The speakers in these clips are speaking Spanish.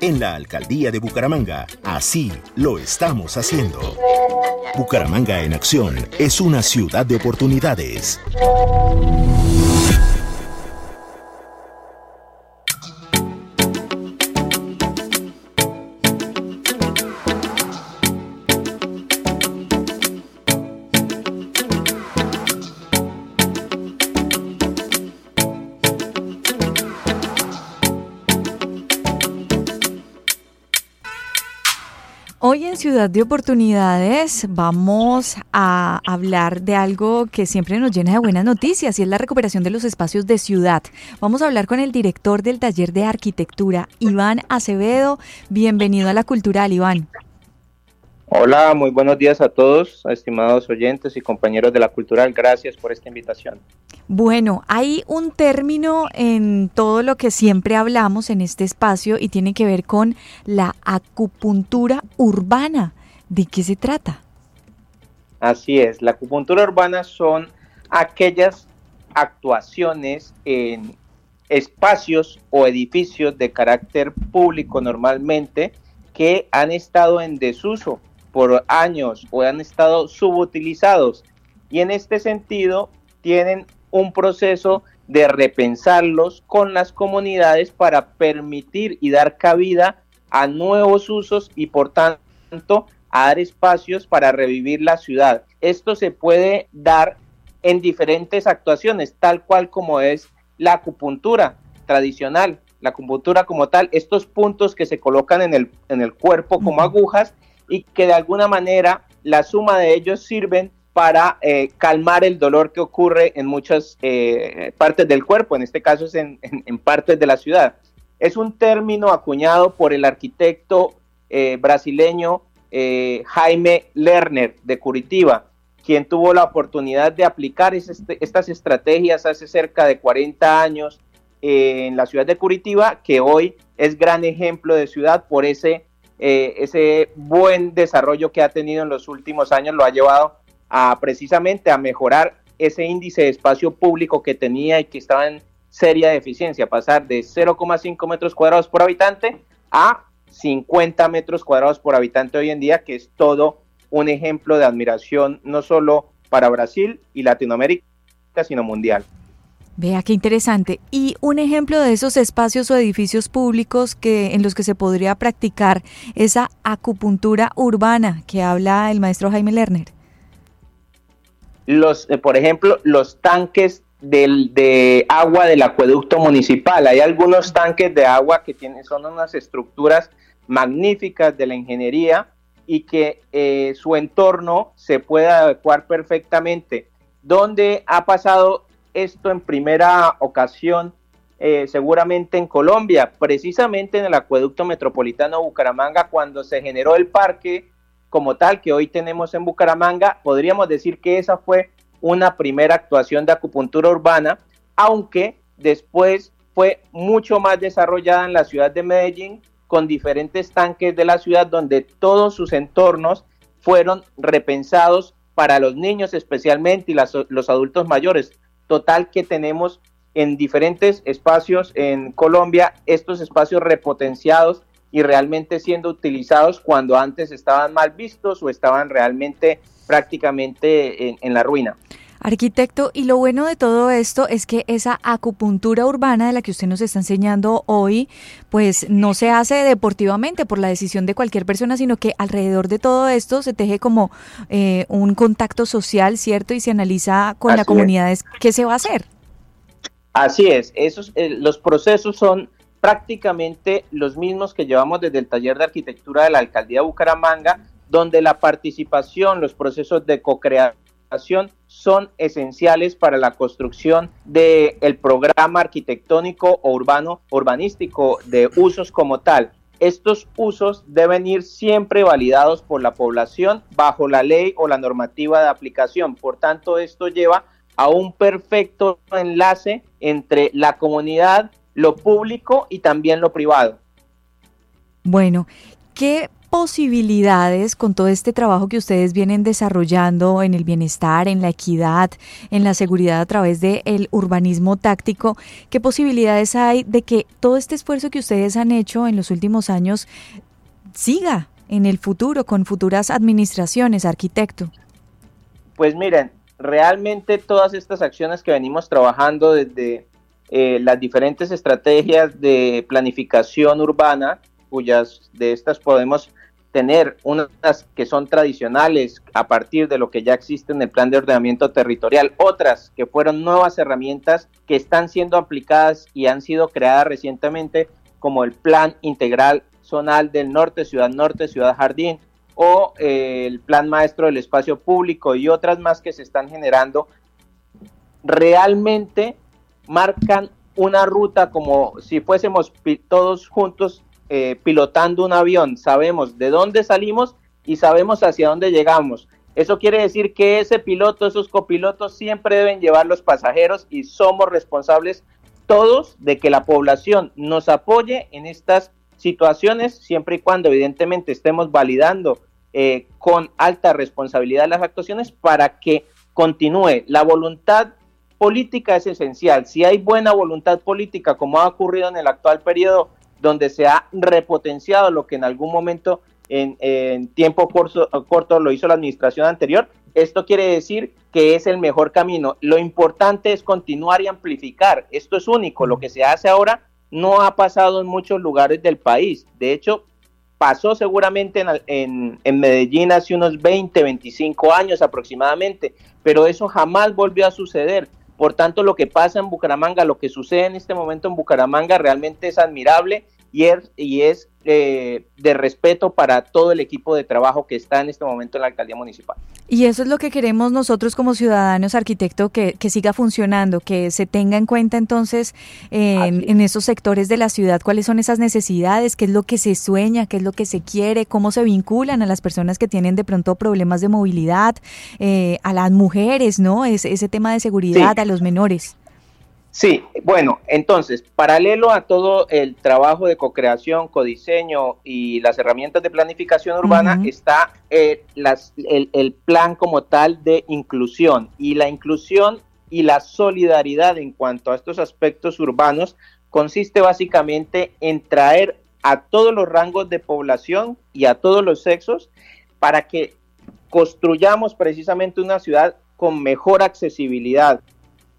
En la alcaldía de Bucaramanga, así lo estamos haciendo. Bucaramanga en acción es una ciudad de oportunidades. Hoy en Ciudad de Oportunidades vamos a hablar de algo que siempre nos llena de buenas noticias y es la recuperación de los espacios de ciudad. Vamos a hablar con el director del taller de arquitectura, Iván Acevedo. Bienvenido a la Cultural, Iván. Hola, muy buenos días a todos, estimados oyentes y compañeros de la Cultural. Gracias por esta invitación. Bueno, hay un término en todo lo que siempre hablamos en este espacio y tiene que ver con la acupuntura urbana. ¿De qué se trata? Así es, la acupuntura urbana son aquellas actuaciones en espacios o edificios de carácter público normalmente que han estado en desuso por años o han estado subutilizados. Y en este sentido tienen un proceso de repensarlos con las comunidades para permitir y dar cabida a nuevos usos y por tanto a dar espacios para revivir la ciudad. Esto se puede dar en diferentes actuaciones, tal cual como es la acupuntura tradicional, la acupuntura como tal, estos puntos que se colocan en el, en el cuerpo como agujas y que de alguna manera la suma de ellos sirven para eh, calmar el dolor que ocurre en muchas eh, partes del cuerpo, en este caso es en, partes de la ciudad. Es un término acuñado por el arquitecto eh, brasileño Jaime Lerner de Curitiba, quien tuvo la oportunidad de aplicar este, estas estrategias hace cerca de 40 años en la ciudad de Curitiba, que hoy es gran ejemplo de ciudad por ese eh, ese buen desarrollo que ha tenido en los últimos años lo ha llevado a precisamente a mejorar ese índice de espacio público que tenía y que estaba en seria deficiencia, pasar de 0,5 metros cuadrados por habitante a 50 metros cuadrados por habitante hoy en día, que es todo un ejemplo de admiración no solo para Brasil y Latinoamérica, sino mundial. Vea qué interesante. Y un ejemplo de esos espacios o edificios públicos que en los que se podría practicar esa acupuntura urbana que habla el maestro Jaime Lerner. Los, eh, por ejemplo, los tanques del, de agua del acueducto municipal. Hay algunos tanques de agua que tienen, son unas estructuras magníficas de la ingeniería y que eh, su entorno se puede adecuar perfectamente. Donde ha pasado esto en primera ocasión, eh, seguramente en Colombia, precisamente en el acueducto metropolitano Bucaramanga, cuando se generó el parque como tal que hoy tenemos en Bucaramanga, podríamos decir que esa fue una primera actuación de acupuntura urbana, aunque después fue mucho más desarrollada en la ciudad de Medellín, con diferentes tanques de la ciudad donde todos sus entornos fueron repensados para los niños especialmente y los adultos mayores. Total que tenemos en diferentes espacios en Colombia estos espacios repotenciados y realmente siendo utilizados cuando antes estaban mal vistos o estaban realmente prácticamente en, la ruina. Arquitecto, y lo bueno de todo esto es que esa acupuntura urbana de la que usted nos está enseñando hoy, pues no se hace deportivamente por la decisión de cualquier persona, sino que alrededor de todo esto se teje como eh, un contacto social, ¿cierto? Y se analiza con la comunidad qué se va a hacer. Así es, esos, eh, los procesos son prácticamente los mismos que llevamos desde el taller de arquitectura de la alcaldía de Bucaramanga, donde la participación, los procesos de co-creación son esenciales para la construcción del el programa arquitectónico o urbano urbanístico de usos como tal. Estos usos deben ir siempre validados por la población bajo la ley o la normativa de aplicación. Por tanto, esto lleva a un perfecto enlace entre la comunidad, lo público y también lo privado. Bueno, ¿qué posibilidades con todo este trabajo que ustedes vienen desarrollando en el bienestar, en la equidad, en la seguridad a través del urbanismo táctico? ¿Qué posibilidades hay de que todo este esfuerzo que ustedes han hecho en los últimos años siga en el futuro con futuras administraciones, arquitecto? Pues miren, realmente todas estas acciones que venimos trabajando desde eh, las diferentes estrategias de planificación urbana, cuyas de estas podemos tener unas que son tradicionales a partir de lo que ya existe en el plan de ordenamiento territorial, otras que fueron nuevas herramientas que están siendo aplicadas y han sido creadas recientemente, como el Plan Integral Zonal del Norte, Ciudad Norte, Ciudad Jardín, o eh, el Plan Maestro del Espacio Público y otras más que se están generando, realmente marcan una ruta como si fuésemos todos juntos eh, pilotando un avión, sabemos de dónde salimos y sabemos hacia dónde llegamos. Eso quiere decir que ese piloto, esos copilotos siempre deben llevar los pasajeros y somos responsables todos de que la población nos apoye en estas situaciones, siempre y cuando evidentemente estemos validando eh, con alta responsabilidad las actuaciones para que continúe. La voluntad política es esencial. Si hay buena voluntad política, como ha ocurrido en el actual periodo, donde se ha repotenciado lo que en algún momento en, tiempo corto, corto lo hizo la administración anterior, esto quiere decir que es el mejor camino. Lo importante es continuar y amplificar. Esto es único. Lo que se hace ahora no ha pasado en muchos lugares del país. De hecho, pasó seguramente en, en, Medellín hace unos 20, 25 años aproximadamente, pero eso jamás volvió a suceder. Por tanto, lo que pasa en Bucaramanga, lo que sucede en este momento en Bucaramanga realmente es admirable y es, y es eh, de respeto para todo el equipo de trabajo que está en este momento en la alcaldía municipal. Y eso es lo que queremos nosotros como ciudadanos, arquitecto, que, que siga funcionando, que se tenga en cuenta entonces en, en, esos sectores de la ciudad cuáles son esas necesidades, qué es lo que se sueña, qué es lo que se quiere, cómo se vinculan a las personas que tienen de pronto problemas de movilidad, eh, a las mujeres, ¿no? Ese, ese tema de seguridad, a los menores. Sí, bueno, entonces, paralelo a todo el trabajo de co-creación, codiseño y las herramientas de planificación urbana, está eh, las, el, el, plan como tal de inclusión. Y la inclusión y la solidaridad en cuanto a estos aspectos urbanos consiste básicamente en traer a todos los rangos de población y a todos los sexos para que construyamos precisamente una ciudad con mejor accesibilidad,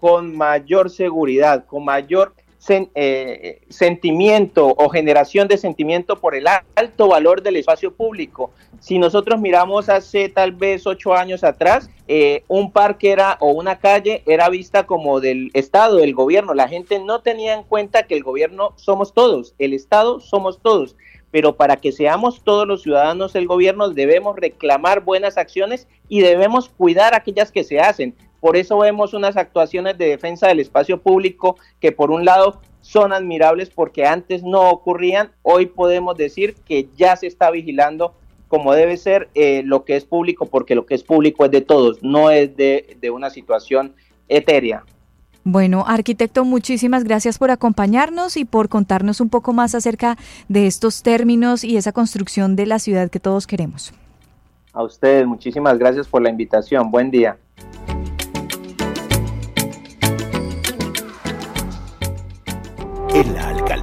con mayor seguridad, con mayor eh, sentimiento o generación de sentimiento por el alto valor del espacio público. Si nosotros miramos hace tal vez ocho años atrás, eh, un parque era o una calle era vista como del Estado, del gobierno. La gente no tenía en cuenta que el gobierno somos todos, el Estado somos todos. Pero para que seamos todos los ciudadanos del gobierno debemos reclamar buenas acciones y debemos cuidar aquellas que se hacen. Por eso vemos unas actuaciones de defensa del espacio público que por un lado son admirables porque antes no ocurrían, hoy podemos decir que ya se está vigilando como debe ser eh, lo que es público, porque lo que es público es de todos, no es de, de una situación etérea. Bueno, arquitecto, muchísimas gracias por acompañarnos y por contarnos un poco más acerca de estos términos y esa construcción de la ciudad que todos queremos. A ustedes, muchísimas gracias por la invitación. Buen día.